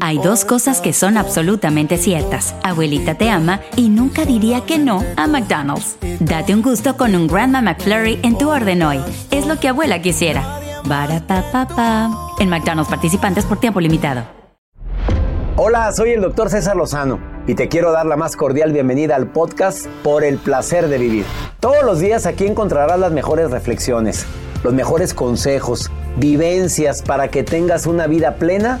Hay dos cosas que son absolutamente ciertas. Abuelita te ama y nunca diría que no a McDonald's. Date un gusto con un Grandma McFlurry en tu orden hoy. Es lo que abuela quisiera. Barata En McDonald's participantes por tiempo limitado. Hola, soy el doctor César Lozano y te quiero dar la más cordial bienvenida al podcast Por el placer de vivir. Todos los días aquí encontrarás las mejores reflexiones, los mejores consejos, vivencias para que tengas una vida plena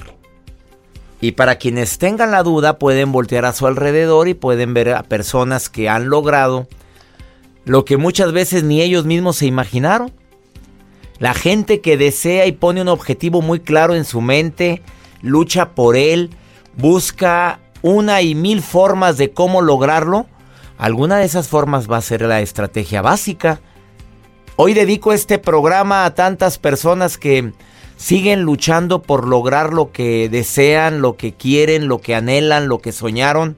Y para quienes tengan la duda pueden voltear a su alrededor y pueden ver a personas que han logrado lo que muchas veces ni ellos mismos se imaginaron. La gente que desea y pone un objetivo muy claro en su mente, lucha por él, busca una y mil formas de cómo lograrlo, alguna de esas formas va a ser la estrategia básica. Hoy dedico este programa a tantas personas que siguen luchando por lograr lo que desean, lo que quieren, lo que anhelan, lo que soñaron.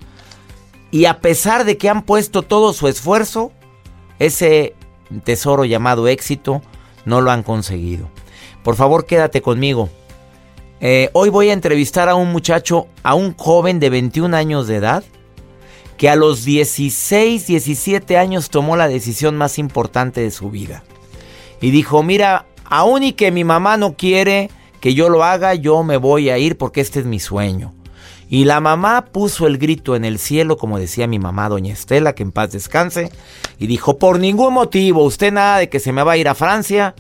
Y a pesar de que han puesto todo su esfuerzo, ese tesoro llamado éxito no lo han conseguido. Por favor, quédate conmigo. Eh, hoy voy a entrevistar a un muchacho, a un joven de 21 años de edad, que a los 16, 17 años tomó la decisión más importante de su vida. Y dijo, mira, aún y que mi mamá no quiere que yo lo haga, yo me voy a ir porque este es mi sueño. Y la mamá puso el grito en el cielo, como decía mi mamá, doña Estela, que en paz descanse, y dijo, por ningún motivo, usted nada de que se me va a ir a Francia.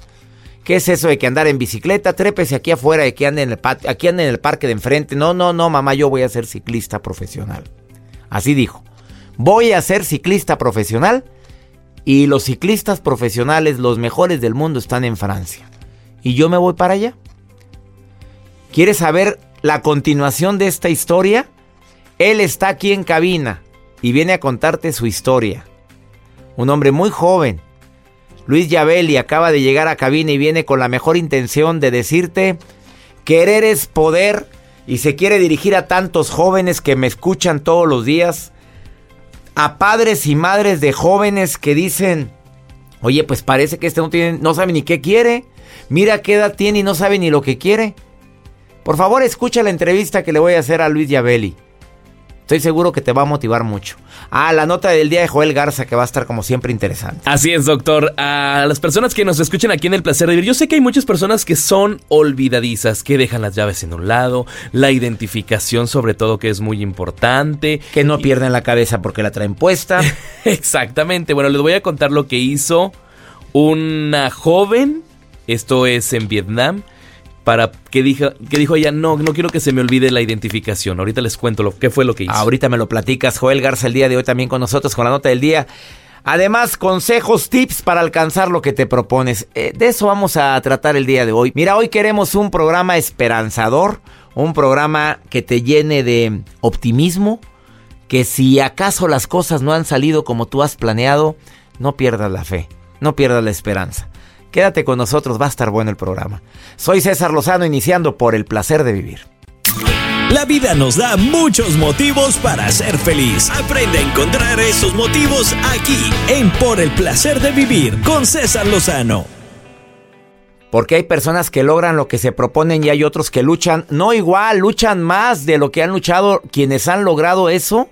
¿Qué es eso de que andar en bicicleta? Trépese aquí afuera, de que ande en el aquí ande en el parque de enfrente. No, no, no, mamá, yo voy a ser ciclista profesional. Así dijo. Voy a ser ciclista profesional y los ciclistas profesionales, los mejores del mundo, están en Francia. Y yo me voy para allá. ¿Quieres saber la continuación de esta historia, él está aquí en cabina y viene a contarte su historia. Un hombre muy joven. Luis Yabeli acaba de llegar a cabina y viene con la mejor intención de decirte, querer es poder y se quiere dirigir a tantos jóvenes que me escuchan todos los días, a padres y madres de jóvenes que dicen, oye, pues parece que este no, tiene, no sabe ni qué quiere, mira qué edad tiene y no sabe ni lo que quiere. Por favor, escucha la entrevista que le voy a hacer a Luis Yabeli. Estoy seguro que te va a motivar mucho. Ah, la nota del día de Joel Garza que va a estar como siempre interesante. Así es, doctor. A las personas que nos escuchen aquí en El Placer de Vivir, yo sé que hay muchas personas que son olvidadizas, que dejan las llaves en un lado, la identificación sobre todo que es muy importante. Que no pierden la cabeza porque la traen puesta. Exactamente. Bueno, les voy a contar lo que hizo una joven, esto es en Vietnam, para que dijo, que dijo ella, no, no quiero que se me olvide la identificación. Ahorita les cuento lo, qué fue lo que hizo. Ahorita me lo platicas, Joel Garza, el día de hoy también con nosotros con la nota del día. Además, consejos, tips para alcanzar lo que te propones. Eh, de eso vamos a tratar el día de hoy. Mira, hoy queremos un programa esperanzador, un programa que te llene de optimismo, que si acaso las cosas no han salido como tú has planeado, no pierdas la fe, no pierdas la esperanza. Quédate con nosotros, va a estar bueno el programa. Soy César Lozano, iniciando por el placer de vivir. La vida nos da muchos motivos para ser feliz. Aprende a encontrar esos motivos aquí, en Por el placer de vivir, con César Lozano. Porque hay personas que logran lo que se proponen y hay otros que luchan, no igual, luchan más de lo que han luchado quienes han logrado eso.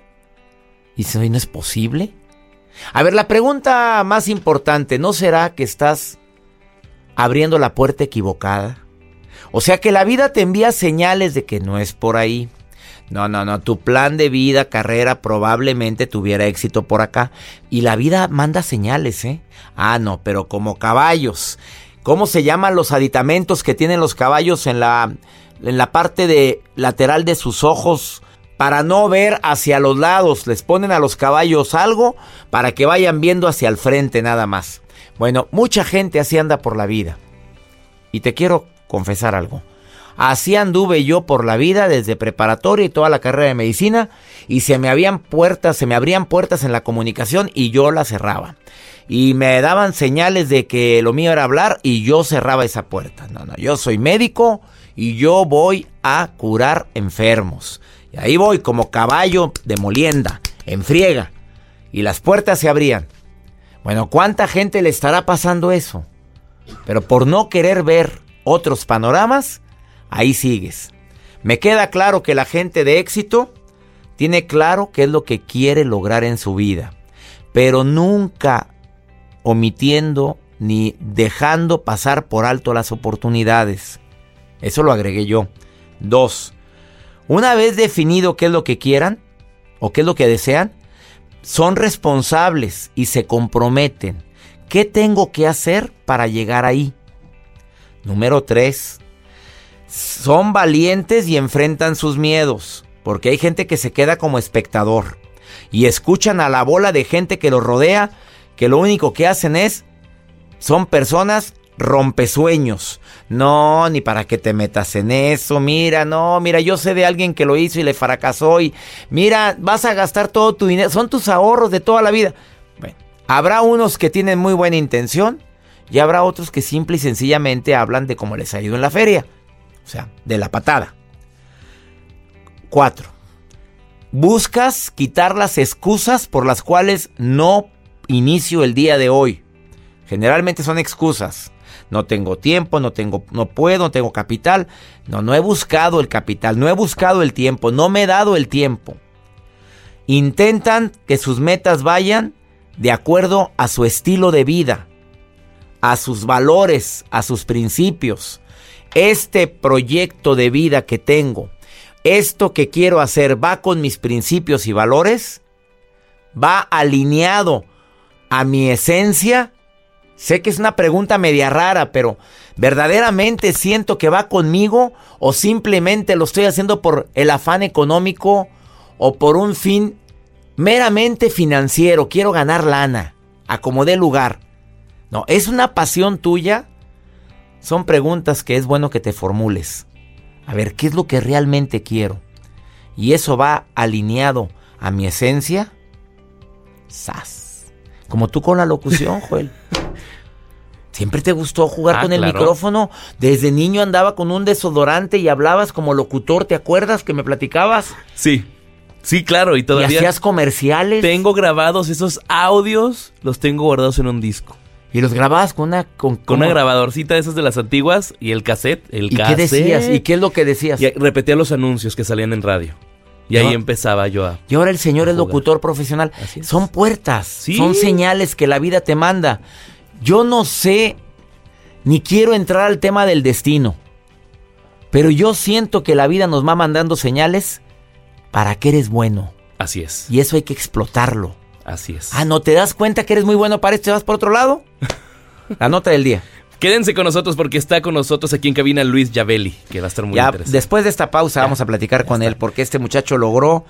Y si no es posible. A ver, la pregunta más importante, ¿no será que estás abriendo la puerta equivocada. O sea que la vida te envía señales de que no es por ahí. No, no, no. Tu plan de vida, carrera, probablemente tuviera éxito por acá. Y la vida manda señales, ¿eh? Ah, no, pero como caballos. ¿Cómo se llaman los aditamentos que tienen los caballos en la, en la parte de lateral de sus ojos? Para no ver hacia los lados. Les ponen a los caballos algo para que vayan viendo hacia el frente nada más. Bueno, mucha gente así anda por la vida. Y te quiero confesar algo. Así anduve yo por la vida desde preparatoria y toda la carrera de medicina y se me habían puertas, se me abrían puertas en la comunicación y yo las cerraba. Y me daban señales de que lo mío era hablar y yo cerraba esa puerta. No, no, yo soy médico y yo voy a curar enfermos. Y ahí voy como caballo de molienda, en friega. Y las puertas se abrían. Bueno, ¿cuánta gente le estará pasando eso? Pero por no querer ver otros panoramas, ahí sigues. Me queda claro que la gente de éxito tiene claro qué es lo que quiere lograr en su vida, pero nunca omitiendo ni dejando pasar por alto las oportunidades. Eso lo agregué yo. Dos, una vez definido qué es lo que quieran o qué es lo que desean, son responsables y se comprometen. ¿Qué tengo que hacer para llegar ahí? Número 3. Son valientes y enfrentan sus miedos. Porque hay gente que se queda como espectador. Y escuchan a la bola de gente que los rodea. Que lo único que hacen es... Son personas rompesueños. No, ni para que te metas en eso. Mira, no, mira, yo sé de alguien que lo hizo y le fracasó. Y mira, vas a gastar todo tu dinero. Son tus ahorros de toda la vida. Bueno, habrá unos que tienen muy buena intención y habrá otros que simple y sencillamente hablan de cómo les ha ido en la feria. O sea, de la patada. 4. Buscas quitar las excusas por las cuales no inicio el día de hoy. Generalmente son excusas. No tengo tiempo, no tengo, no puedo, no tengo capital. No, no he buscado el capital, no he buscado el tiempo, no me he dado el tiempo. Intentan que sus metas vayan de acuerdo a su estilo de vida, a sus valores, a sus principios. Este proyecto de vida que tengo, esto que quiero hacer, va con mis principios y valores, va alineado a mi esencia. Sé que es una pregunta media rara, pero ¿verdaderamente siento que va conmigo o simplemente lo estoy haciendo por el afán económico o por un fin meramente financiero? Quiero ganar lana, acomodé lugar. No, ¿es una pasión tuya? Son preguntas que es bueno que te formules. A ver, ¿qué es lo que realmente quiero? Y eso va alineado a mi esencia. ¡Sas! Como tú con la locución, Joel. ¿Siempre te gustó jugar Ah, con el claro. micrófono? Desde niño andaba con un desodorante y hablabas como locutor, ¿te acuerdas que me platicabas? Sí, sí, claro, y Y todavía hacías comerciales. tengo grabados esos audios, los tengo guardados en un disco. Y los grababas con una... Con, Con una grabadorcita de esas de las antiguas y el cassette, el ¿Y qué decías? ¿Y qué es lo que decías? Y repetía los anuncios que salían en radio. Y No. ahí empezaba yo a... Y ahora el señor es locutor profesional. Son puertas, Sí. son señales que la vida te manda. Yo no sé, ni quiero entrar al tema del destino, pero yo siento que la vida nos va mandando señales para que eres bueno. Así es, Y eso hay que explotarlo. así es. Ah, ¿no te das cuenta que eres muy bueno para esto y vas por otro lado? La nota del día. Quédense con nosotros porque está con nosotros aquí en cabina Luis Yavelli, que va a estar muy Ya, interesante. después de esta pausa Ya, vamos a platicar con él porque este muchacho logró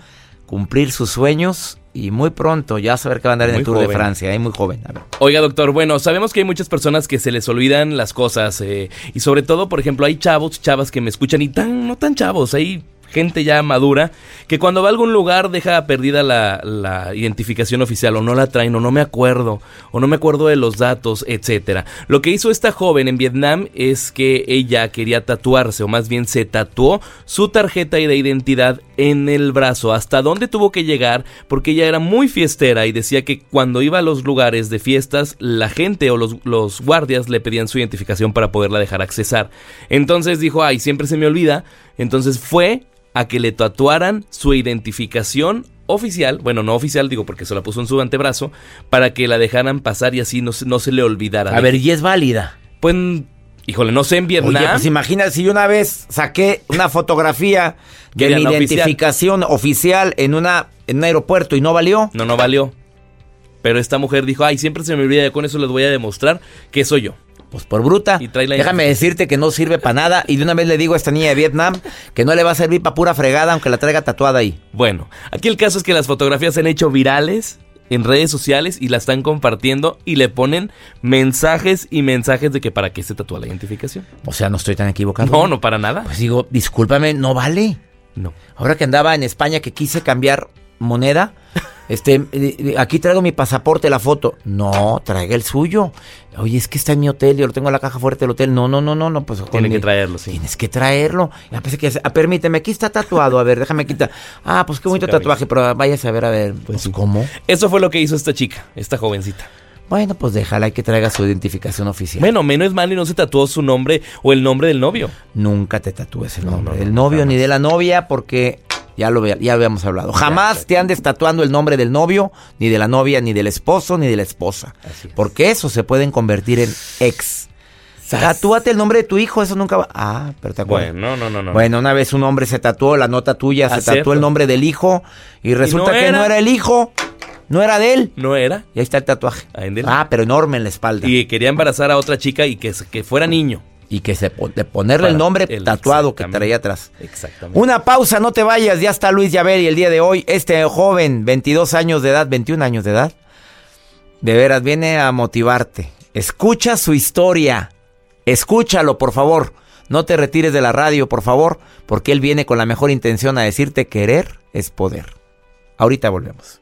cumplir sus sueños y muy pronto ya saber que va a andar en el Tour de. Francia, ahí muy joven. A ver. Oiga, doctor, bueno, sabemos que hay muchas personas que se les olvidan las cosas eh, y sobre todo, por ejemplo, hay chavos, chavas que me escuchan y tan, no tan chavos, hay gente ya madura que cuando va a algún lugar deja perdida la, identificación oficial o no la traen o no me acuerdo o no me acuerdo de los datos, etcétera. Lo que hizo esta joven en Vietnam es que ella quería tatuarse o más bien se tatuó su tarjeta de identidad en el brazo. ¿Hasta dónde tuvo que llegar? Porque ella era muy fiestera y decía que cuando iba a los lugares de fiestas, la gente o los, los guardias le pedían su identificación para poderla dejar accesar. Entonces dijo, ay, siempre se me olvida. Entonces fue a que le tatuaran su identificación oficial, bueno, no oficial, digo porque se la puso en su antebrazo, para que la dejaran pasar y así no, se- no se le olvidara. A ver, y es válida. Pues Híjole, no sé en Vietnam. Oye, pues imagínate si yo una vez saqué una fotografía de mi la oficial. identificación oficial, en, una, en un aeropuerto y no valió. No, no valió. Pero esta mujer dijo, ay, siempre se me olvida, con eso les voy a demostrar que soy yo. Pues por bruta. Y trae la Déjame decirte que no sirve para nada. Y de una vez le digo a esta niña de Vietnam que no le va a servir para pura fregada, aunque la traiga tatuada ahí. Bueno, aquí el caso es que las fotografías se han hecho virales en redes sociales y la están compartiendo y le ponen mensajes y mensajes de que para qué se tatúa la identificación. O sea, no estoy tan equivocado. No, no para nada. Pues digo, discúlpame, no vale. No. Ahora que andaba en España que quise cambiar moneda, este, aquí traigo mi pasaporte, la foto. No, traiga el suyo. Oye, es que está en mi hotel, yo lo tengo en la caja fuerte del hotel. No, no, no, no, no, pues Tiene que traerlo, sí. Tienes que traerlo. Ya pensé que, ah, permíteme, aquí está tatuado. A ver, déjame quitar. Ah, pues qué bonito tatuaje, pero váyase a ver, a ver. Pues, ¿cómo? Eso fue lo que hizo esta chica, esta jovencita. Bueno, pues déjala y que traiga su identificación oficial. Bueno, menos mal y no se tatuó su nombre o el nombre del novio. Nunca te tatúes el No, nombre no, del no, novio ni de la novia porque ya lo ya habíamos hablado. Jamás te andes tatuando el nombre del novio, ni de la novia, ni del esposo, ni de la esposa. Es. Porque eso se pueden convertir en ex. Tatúate el nombre de tu hijo, eso nunca va. Ah, pero te acuerdas. Bueno, no, no, no. Bueno, una vez un hombre se tatuó la nota tuya, se Ah, tatuó cierto. el nombre del hijo y resulta no que era. no era el hijo, no era de él. No era. Y ahí está el tatuaje. Ah, pero enorme en la espalda. Y, quería embarazar a otra chica y que, que fuera niño. Que se de ponerle el nombre tatuado que traía atrás. Exactamente. Una pausa, no te vayas, ya está Luis Yabel y el día de hoy, este joven, 22 años de edad, 21 años de edad, de veras viene a motivarte. Escucha su historia, escúchalo por favor, no te retires de la radio por favor, porque él viene con la mejor intención a decirte querer es poder. Ahorita volvemos.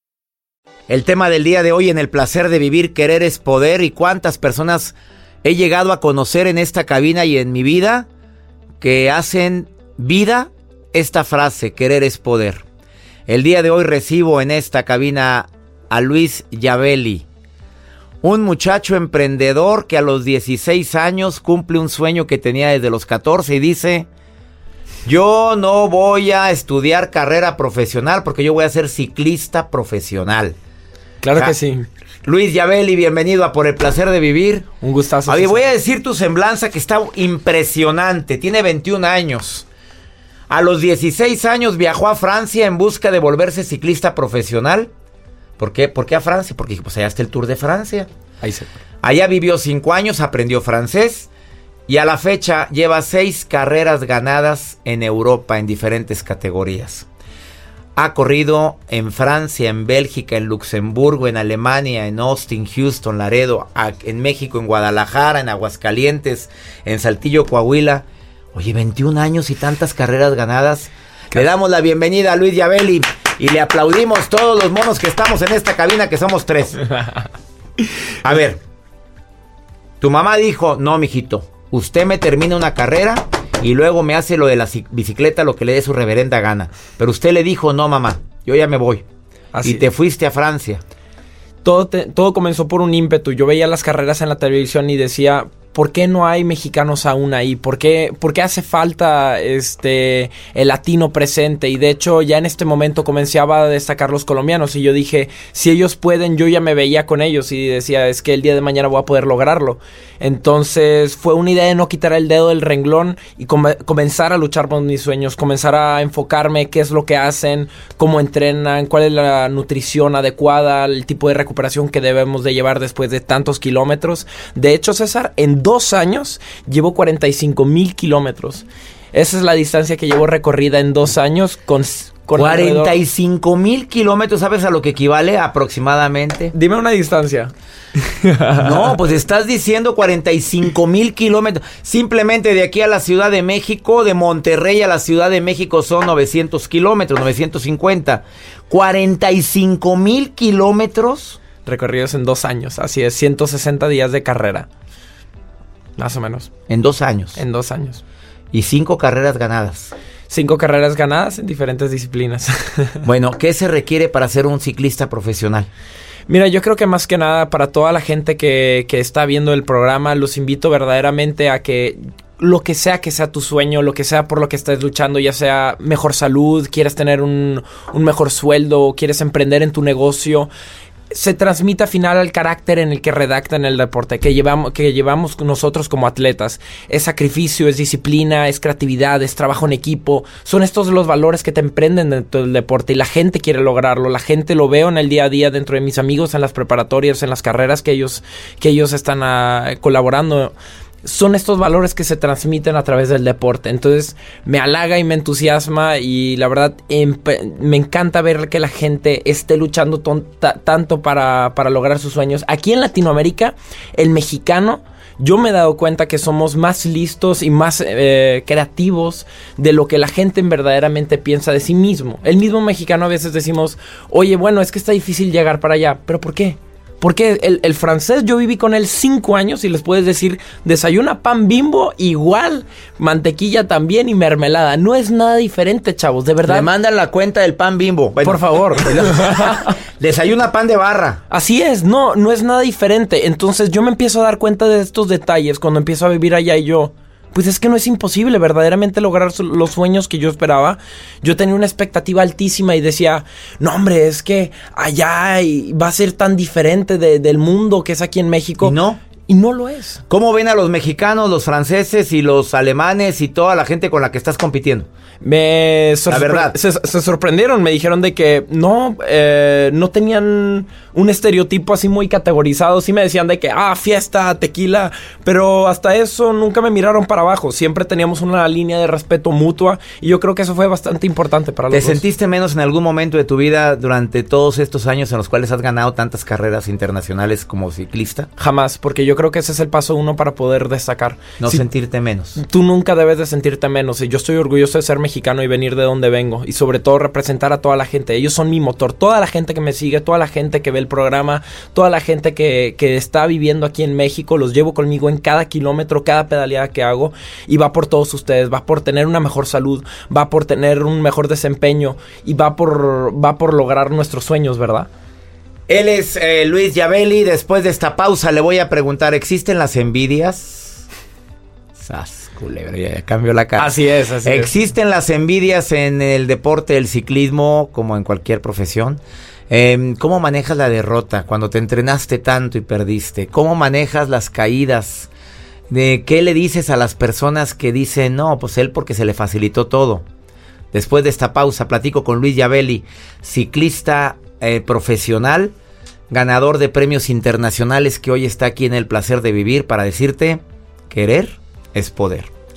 El tema del día de hoy en el placer de vivir, querer es poder y cuántas personas he llegado a conocer en esta cabina y en mi vida que hacen vida esta frase, querer es poder. El día de hoy recibo en esta cabina a Luis Yabeli, un muchacho emprendedor que a los 16 años cumple un sueño que tenía desde los 14 y dice, yo no voy a estudiar carrera profesional porque yo voy a ser ciclista profesional. Claro Ja. que sí. Luis Yabeli, bienvenido a Por el Placer de Vivir. Un gustazo. César. voy a decir tu semblanza que está impresionante. Tiene 21 años. A los 16 años viajó a Francia en busca de volverse ciclista profesional. ¿Por qué? ¿Por qué a Francia? Porque pues allá está el Tour de Francia. Ahí se. Allá vivió 5 años, aprendió francés y a la fecha lleva 6 carreras ganadas en Europa en diferentes categorías. Ha corrido en Francia, en Bélgica, en Luxemburgo, en Alemania, en Austin, Houston, Laredo, en México, en Guadalajara, en Aguascalientes, en Saltillo, Coahuila. Oye, 21 años y tantas carreras ganadas. Le damos la bienvenida a Luis Yabeli y le aplaudimos todos los monos que estamos en esta cabina, que somos tres. A ver, tu mamá dijo, no, mijito, usted me termina una carrera y luego me hace lo de la ci- bicicleta, lo que le dé su reverenda gana. Pero usted le dijo, no, mamá, yo ya me voy. Así y te fuiste a Francia. todo, te- todo comenzó por un ímpetu. Yo veía las carreras en la televisión y decía, ¿por qué no hay mexicanos aún ahí? ¿Por qué, por qué hace falta este el latino presente? Y de hecho, ya en este momento comenzaba a destacar los colombianos. Y yo dije, si ellos pueden, yo ya me veía con ellos. Y decía, es que el día de mañana voy a poder lograrlo. Entonces fue una idea de no quitar el dedo del renglón y come- comenzar a luchar por mis sueños, comenzar a enfocarme qué es lo que hacen, cómo entrenan, cuál es la nutrición adecuada, el tipo de recuperación que debemos de llevar después de tantos kilómetros. De hecho, César, en dos años llevo 45 mil kilómetros. Esa es la distancia que llevo recorrida en dos años con... con 45 mil kilómetros, ¿sabes a lo que equivale aproximadamente? Dime una distancia. No, pues estás diciendo 45 mil kilómetros. Simplemente de aquí a la Ciudad de México, de Monterrey a la Ciudad de México son 900 kilómetros, 950. 45 mil kilómetros. Recorridos en dos años, así es, 160 días de carrera. Más o menos. En dos años. En dos años. Y cinco carreras ganadas. Cinco carreras ganadas en diferentes disciplinas. bueno, ¿qué se requiere para ser un ciclista profesional? Mira, yo creo que más que nada para toda la gente que, que está viendo el programa, los invito verdaderamente a que lo que sea que sea tu sueño, lo que sea por lo que estés luchando, ya sea mejor salud, quieres tener un, un mejor sueldo, quieres emprender en tu negocio, se transmite al final al carácter en el que redactan el deporte, que llevamos, que llevamos nosotros como atletas. Es sacrificio, es disciplina, es creatividad, es trabajo en equipo. Son estos los valores que te emprenden dentro del deporte y la gente quiere lograrlo. La gente lo veo en el día a día dentro de mis amigos, en las preparatorias, en las carreras que ellos, que ellos están ah, colaborando son estos valores que se transmiten a través del deporte. Entonces me halaga y me entusiasma y la verdad me encanta ver que la gente esté luchando tanto para, para, lograr sus sueños. Aquí en Latinoamérica, el mexicano... Yo me he dado cuenta que somos más listos y más eh, creativos de lo que la gente verdaderamente piensa de sí mismo. El mismo mexicano a veces decimos, oye, bueno, es que está difícil llegar para allá, pero ¿por qué? Porque el, francés yo viví con él cinco años y les puedes decir, desayuna pan bimbo igual, mantequilla también y mermelada. No es nada diferente, chavos, de verdad. Me mandan la cuenta del pan bimbo. Por favor. desayuna pan de barra. Así es, no, no es nada diferente. Entonces yo me empiezo a dar cuenta de estos detalles cuando empiezo a vivir allá y yo pues es que no es imposible verdaderamente lograr los sueños que yo esperaba. Yo tenía una expectativa altísima y decía, no hombre, es que allá va a ser tan diferente del mundo que es aquí en México. No. Y no lo es. ¿Cómo ven a los mexicanos, los franceses y los alemanes y toda la gente con la que estás compitiendo? Me la verdad. Se, sorprendieron, me dijeron de que no, eh, no tenían un estereotipo así muy categorizado. Sí me decían de que, ah, fiesta, tequila, pero hasta eso nunca me miraron para abajo. Siempre teníamos una línea de respeto mutua y yo creo que eso fue bastante importante para los ¿Te sentiste menos en algún momento de tu vida durante todos estos años en los cuales has ganado tantas carreras internacionales como ciclista? Jamás, porque yo creo que ese es el paso uno para poder destacar. No sentirte menos. Tú nunca debes de sentirte menos y yo estoy orgulloso de ser mexicano mexicano y venir de donde vengo y sobre todo representar a toda la gente. Ellos son mi motor, toda la gente que me sigue, toda la gente que ve el programa, toda la gente que, que está viviendo aquí en México, los llevo conmigo en cada kilómetro, cada pedaleada que hago y va por todos ustedes, va por tener una mejor salud, va por tener un mejor desempeño y va por, va por lograr nuestros sueños, ¿verdad? Él es eh, Luis Yabeli. Después de esta pausa le voy a preguntar, ¿existen las envidias? Sas ya cambió la cara. Así es, así Existen las envidias en el deporte, el ciclismo, como en cualquier profesión. Em, ¿Cómo manejas la derrota cuando te entrenaste tanto y perdiste? ¿Cómo manejas las caídas? ¿De qué le dices a las personas que dicen, no, pues él porque se le facilitó todo? Después de esta pausa, platico con Luis Yabeli, ciclista eh, profesional, ganador de premios internacionales que hoy está aquí en el placer de vivir para decirte, querer es poder.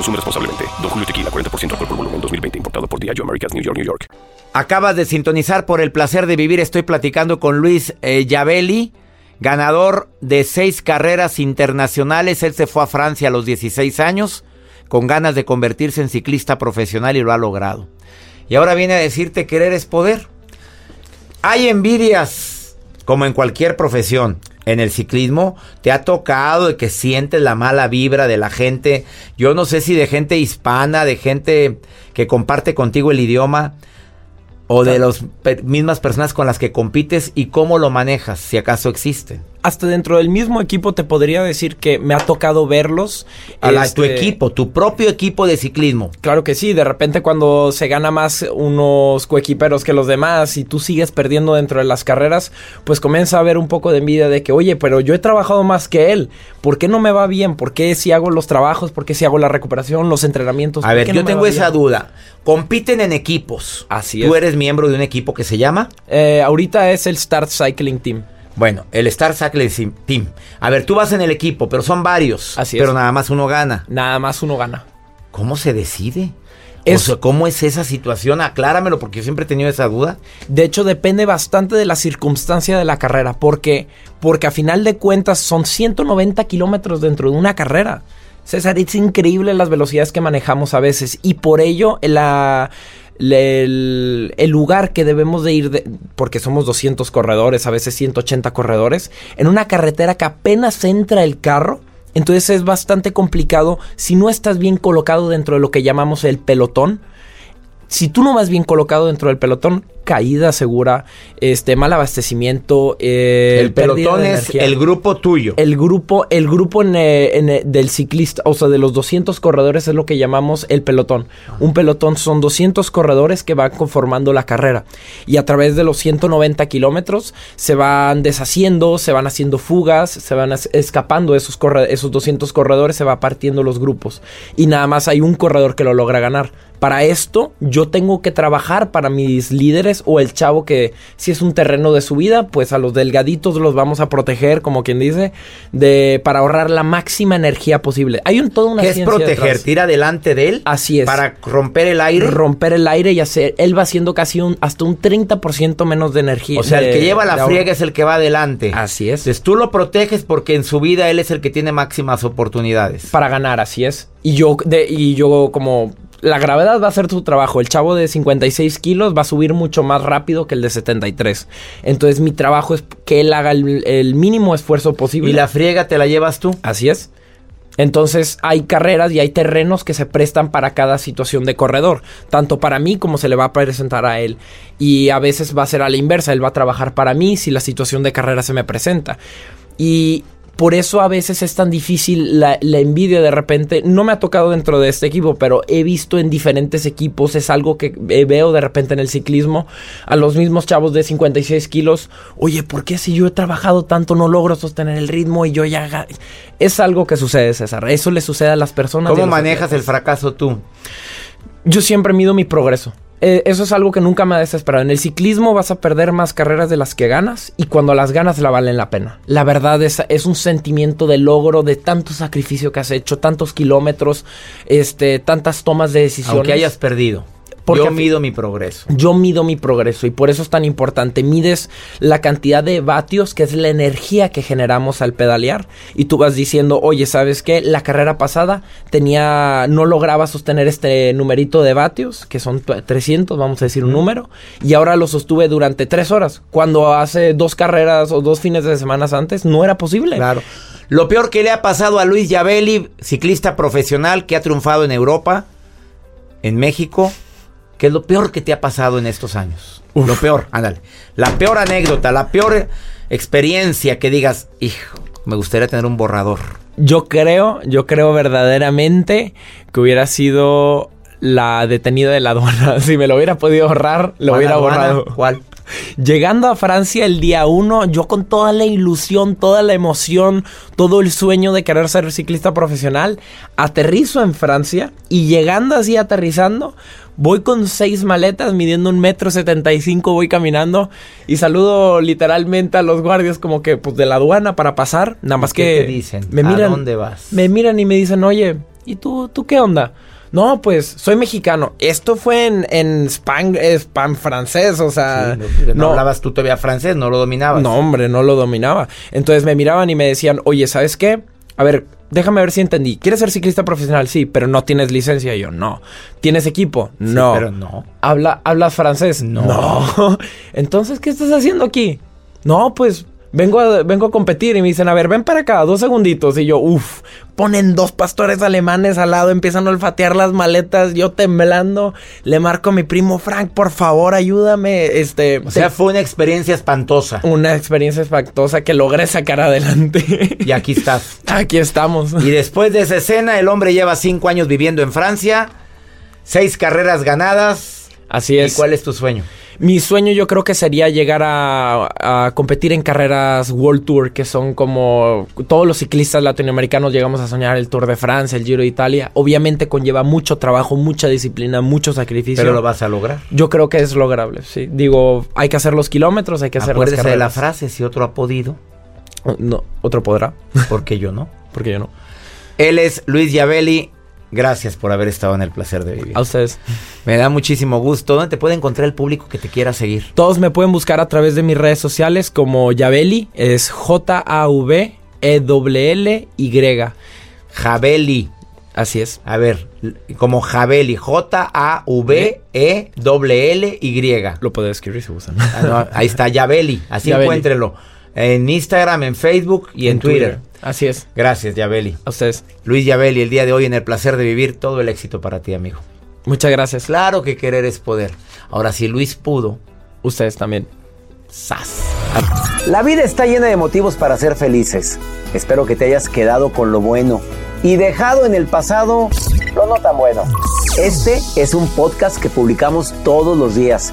Consume responsablemente. Don Julio Tequila, 40% alcohol por volumen, 2020. Importado por Diageo Americas, New York, New York. Acabas de sintonizar por el placer de vivir. Estoy platicando con Luis eh, Yabeli, ganador de seis carreras internacionales. Él se fue a Francia a los 16 años con ganas de convertirse en ciclista profesional y lo ha logrado. Y ahora viene a decirte querer es poder. Hay envidias, como en cualquier profesión. En el ciclismo te ha tocado de que sientes la mala vibra de la gente. Yo no sé si de gente hispana, de gente que comparte contigo el idioma o de las mismas personas con las que compites y cómo lo manejas, si acaso existen hasta dentro del mismo equipo te podría decir que me ha tocado verlos. A tu este, equipo, tu propio equipo de ciclismo. Claro que sí, de repente cuando se gana más unos coequiperos que los demás y tú sigues perdiendo dentro de las carreras, pues comienza a haber un poco de envidia de que, oye, pero yo he trabajado más que él, ¿por qué no me va bien? ¿Por qué si hago los trabajos? ¿Por qué si hago la recuperación, los entrenamientos? A ver, yo tengo esa duda. Compiten en equipos. Así es. ¿Tú eres miembro de un equipo que se llama? Eh, ahorita es el Start Cycling Team. Bueno, el Star Cycling Team. A ver, tú vas en el equipo, pero son varios. Así es. Pero nada más uno gana. Nada más uno gana. ¿Cómo se decide? Eso. ¿Cómo es esa situación? Acláramelo porque yo siempre he tenido esa duda. De hecho, depende bastante de la circunstancia de la carrera. Porque, porque a final de cuentas son 190 kilómetros dentro de una carrera. César, es increíble las velocidades que manejamos a veces. Y por ello, la, el, lugar que debemos de ir, porque somos 200 corredores, a veces 180 corredores, en una carretera que apenas entra el carro, entonces es bastante complicado si no estás bien colocado dentro de lo que llamamos el pelotón. Si tú no vas bien colocado dentro del pelotón, caída segura, este mal abastecimiento. Eh, el pelotón es el grupo tuyo. El grupo, el grupo del ciclista, o sea, de los 200 corredores es lo que llamamos el pelotón. Un pelotón son 200 corredores que van conformando la carrera. Y a través de los 190 kilómetros se van deshaciendo, se van haciendo fugas, se van escapando esos, esos 200 corredores, se va partiendo los grupos. Y nada más hay un corredor que lo logra ganar. Para esto yo tengo que trabajar para mis líderes o el chavo que si es un terreno de su vida, pues a los delgaditos los vamos a proteger, como quien dice, de para ahorrar la máxima energía posible. Hay un toda una ¿Qué es proteger? ¿Tira delante de él? Así es. Para romper el aire. Romper el aire y hacer él va haciendo casi un hasta un 30% menos de energía. O sea, el que lleva la friega es el que va adelante. Así es. Entonces tú lo proteges porque en su vida él es el que tiene máximas oportunidades. Para ganar, así es. Y yo de, y yo como la gravedad va a hacer su trabajo. El chavo de 56 kilos va a subir mucho más rápido que el de 73. Entonces mi trabajo es que él haga el, mínimo esfuerzo posible. ¿Y la friega te la llevas tú? Así es. Entonces hay carreras y hay terrenos que se prestan para cada situación de corredor, tanto para mí como se le va a presentar a él. Y a veces va a ser a la inversa, él va a trabajar para mí si la situación de carrera se me presenta. Y por eso a veces es tan difícil la, envidia de repente. No me ha tocado dentro de este equipo, pero he visto en diferentes equipos. Es algo que veo de repente en el ciclismo. A los mismos chavos de 56 kilos. Oye, ¿por qué si yo he trabajado tanto no logro sostener el ritmo y yo ya... Es algo que sucede, César. Eso le sucede a las personas. ¿Cómo manejas el fracaso tú? Yo siempre mido mi progreso. Eh, eso es algo que nunca me ha desesperado. En el ciclismo vas a perder más carreras de las que ganas y cuando las ganas la valen la pena. La verdad es, es un sentimiento de logro, de tanto sacrificio que has hecho, tantos kilómetros, este, tantas tomas de decisiones. Aunque hayas perdido yo mido mi progreso. Yo mido mi progreso y por eso es tan importante. Mides la cantidad de vatios, que es la energía que generamos al pedalear. Y tú vas diciendo, oye, ¿sabes qué? La carrera pasada tenía, no lograba sostener este numerito de vatios, que son 300, vamos a decir un número. Y ahora lo sostuve durante tres horas. Cuando hace dos carreras o dos fines de semana antes, no era posible. Claro. Lo peor que le ha pasado a Luis Yabeli, ciclista profesional que ha triunfado en Europa, en México, ¿Qué es lo peor que te ha pasado en estos años? Lo peor, ándale. La peor anécdota, la peor experiencia que digas, hijo, me gustaría tener un borrador. Yo creo, yo creo verdaderamente que hubiera sido la detenida de la aduana. Si me lo hubiera podido ahorrar, lo hubiera borrado. ¿Cuál? Llegando a Francia el día 1, yo con toda la ilusión, toda la emoción, todo el sueño de querer ser ciclista profesional, aterrizo en Francia y llegando así aterrizando, voy con seis maletas midiendo un metro setenta y cinco, voy caminando y saludo literalmente a los guardias como que pues de la aduana para pasar, nada más que ¿Qué te dicen? Me miran, ¿A dónde vas? Me miran y me dicen, oye, ¿y tú, tú qué onda? No, pues soy mexicano. Esto fue en, en span, span francés, o sea. no, hablabas tú todavía francés, no lo dominabas. No, hombre, no lo dominaba. Entonces me miraban y me decían, oye, ¿sabes qué? A ver, déjame ver si entendí. ¿Quieres ser ciclista profesional? Sí, pero no tienes licencia. Y yo, no. ¿Tienes equipo? No. pero no. ¿Habla, ¿Hablas francés? No. Entonces, ¿qué estás haciendo aquí? No, pues vengo a, vengo a competir y me dicen, a ver, ven para acá, dos segunditos. Y yo, uff, ponen dos pastores alemanes al lado, empiezan a olfatear las maletas, yo temblando, le marco a mi primo Frank, por favor, ayúdame. Este, O sea, fue una experiencia espantosa. una experiencia espantosa que logré sacar adelante. Y aquí estás. Aquí estamos. Y después de esa escena, el hombre lleva cinco años viviendo en Francia, seis carreras ganadas. Así es. ¿Y cuál es tu sueño? Mi sueño yo creo que sería llegar a, a competir en carreras World Tour, que son como todos los ciclistas latinoamericanos llegamos a soñar el Tour de Francia, el Giro de Italia. Obviamente conlleva mucho trabajo, mucha disciplina, mucho sacrificio. Pero lo vas a lograr. Yo creo que es lograble, sí. Digo, hay que hacer los kilómetros, hay que hacer las Acuérdese de la carreras. frase, si otro ha podido, No, otro podrá, porque yo no. porque yo no. Él es Luis Yavelli. Gracias por haber estado en el placer de vivir. A ustedes. Me da muchísimo gusto. ¿Dónde te puede encontrar el público que te quiera seguir? Todos me pueden buscar a través de mis redes sociales como Yaveli, es J-A-V-E-L-L-Y. Javeli. Así es. A ver, como Javeli. J-A-V-E-L-L-Y. Lo puedes escribir si gustan. Ah, no, ahí está, Yabeli. Así Yabeli. encuéntrelo. En Instagram, en Facebook y en, Twitter. Así es. Gracias, Yabeli. A ustedes. Luis Yabeli, el día de hoy en el placer de vivir, todo el éxito para ti, amigo. Muchas gracias. Claro que querer es poder. Ahora, si Luis pudo, Ustedes también. ¡zas! La vida está llena de motivos para ser felices. Espero que te hayas quedado con lo bueno y dejado en el pasado lo no tan bueno. Este es un podcast que publicamos todos los días,